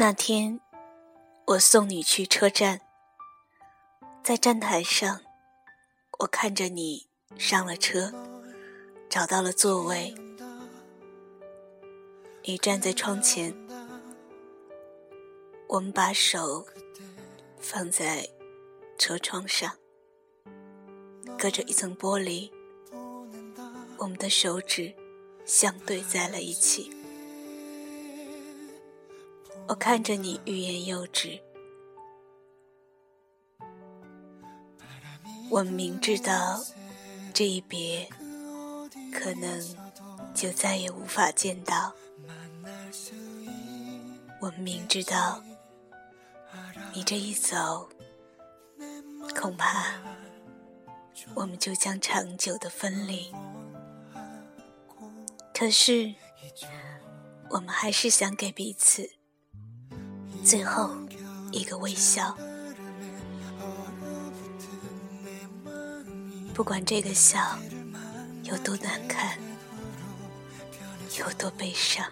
那天，我送你去车站，在站台上，我看着你上了车，找到了座位，你站在窗前，我们把手放在车窗上，隔着一层玻璃，我们的手指相对在了一起。我看着你欲言又止，我明知道这一别可能就再也无法见到，我们明知道你这一走，恐怕我们就将长久的分离。可是，我们还是想给彼此。最后一个微笑，不管这个笑有多难看，有多悲伤。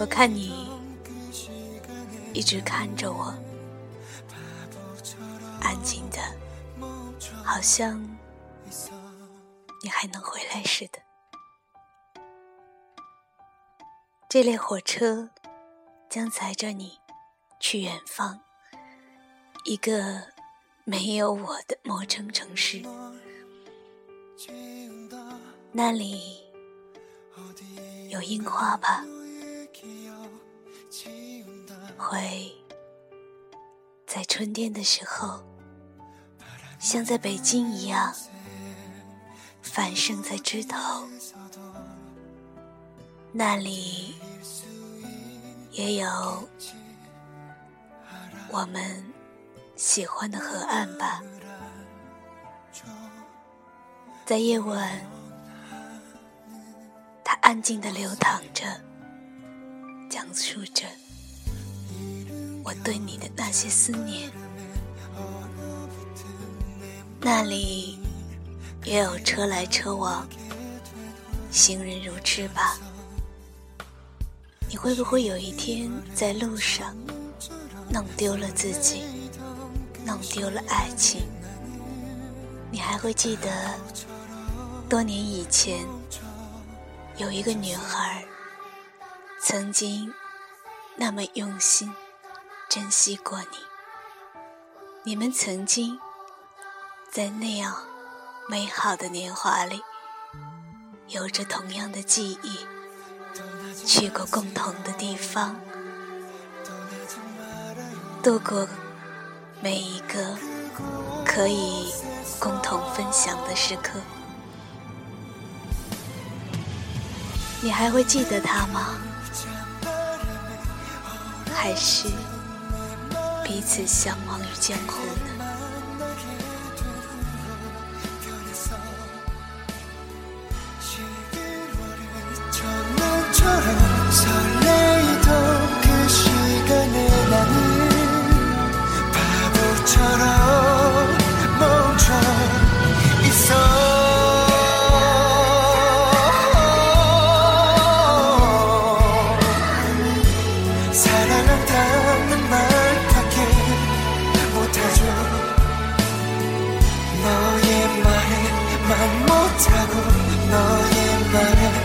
我看你一直看着我，安静的，好像你还能回来似的。这列火车将载着你去远方，一个没有我的陌生城市。那里有樱花吧？会在春天的时候，像在北京一样繁盛在枝头。那里也有我们喜欢的河岸吧，在夜晚，它安静的流淌着，讲述着我对你的那些思念。那里也有车来车往，行人如织吧。你会不会有一天在路上弄丢了自己，弄丢了爱情？你还会记得多年以前有一个女孩曾经那么用心珍惜过你？你们曾经在那样美好的年华里有着同样的记忆。去过共同的地方，度过每一个可以共同分享的时刻。你还会记得他吗？还是彼此相忘于江湖呢？ 너의 말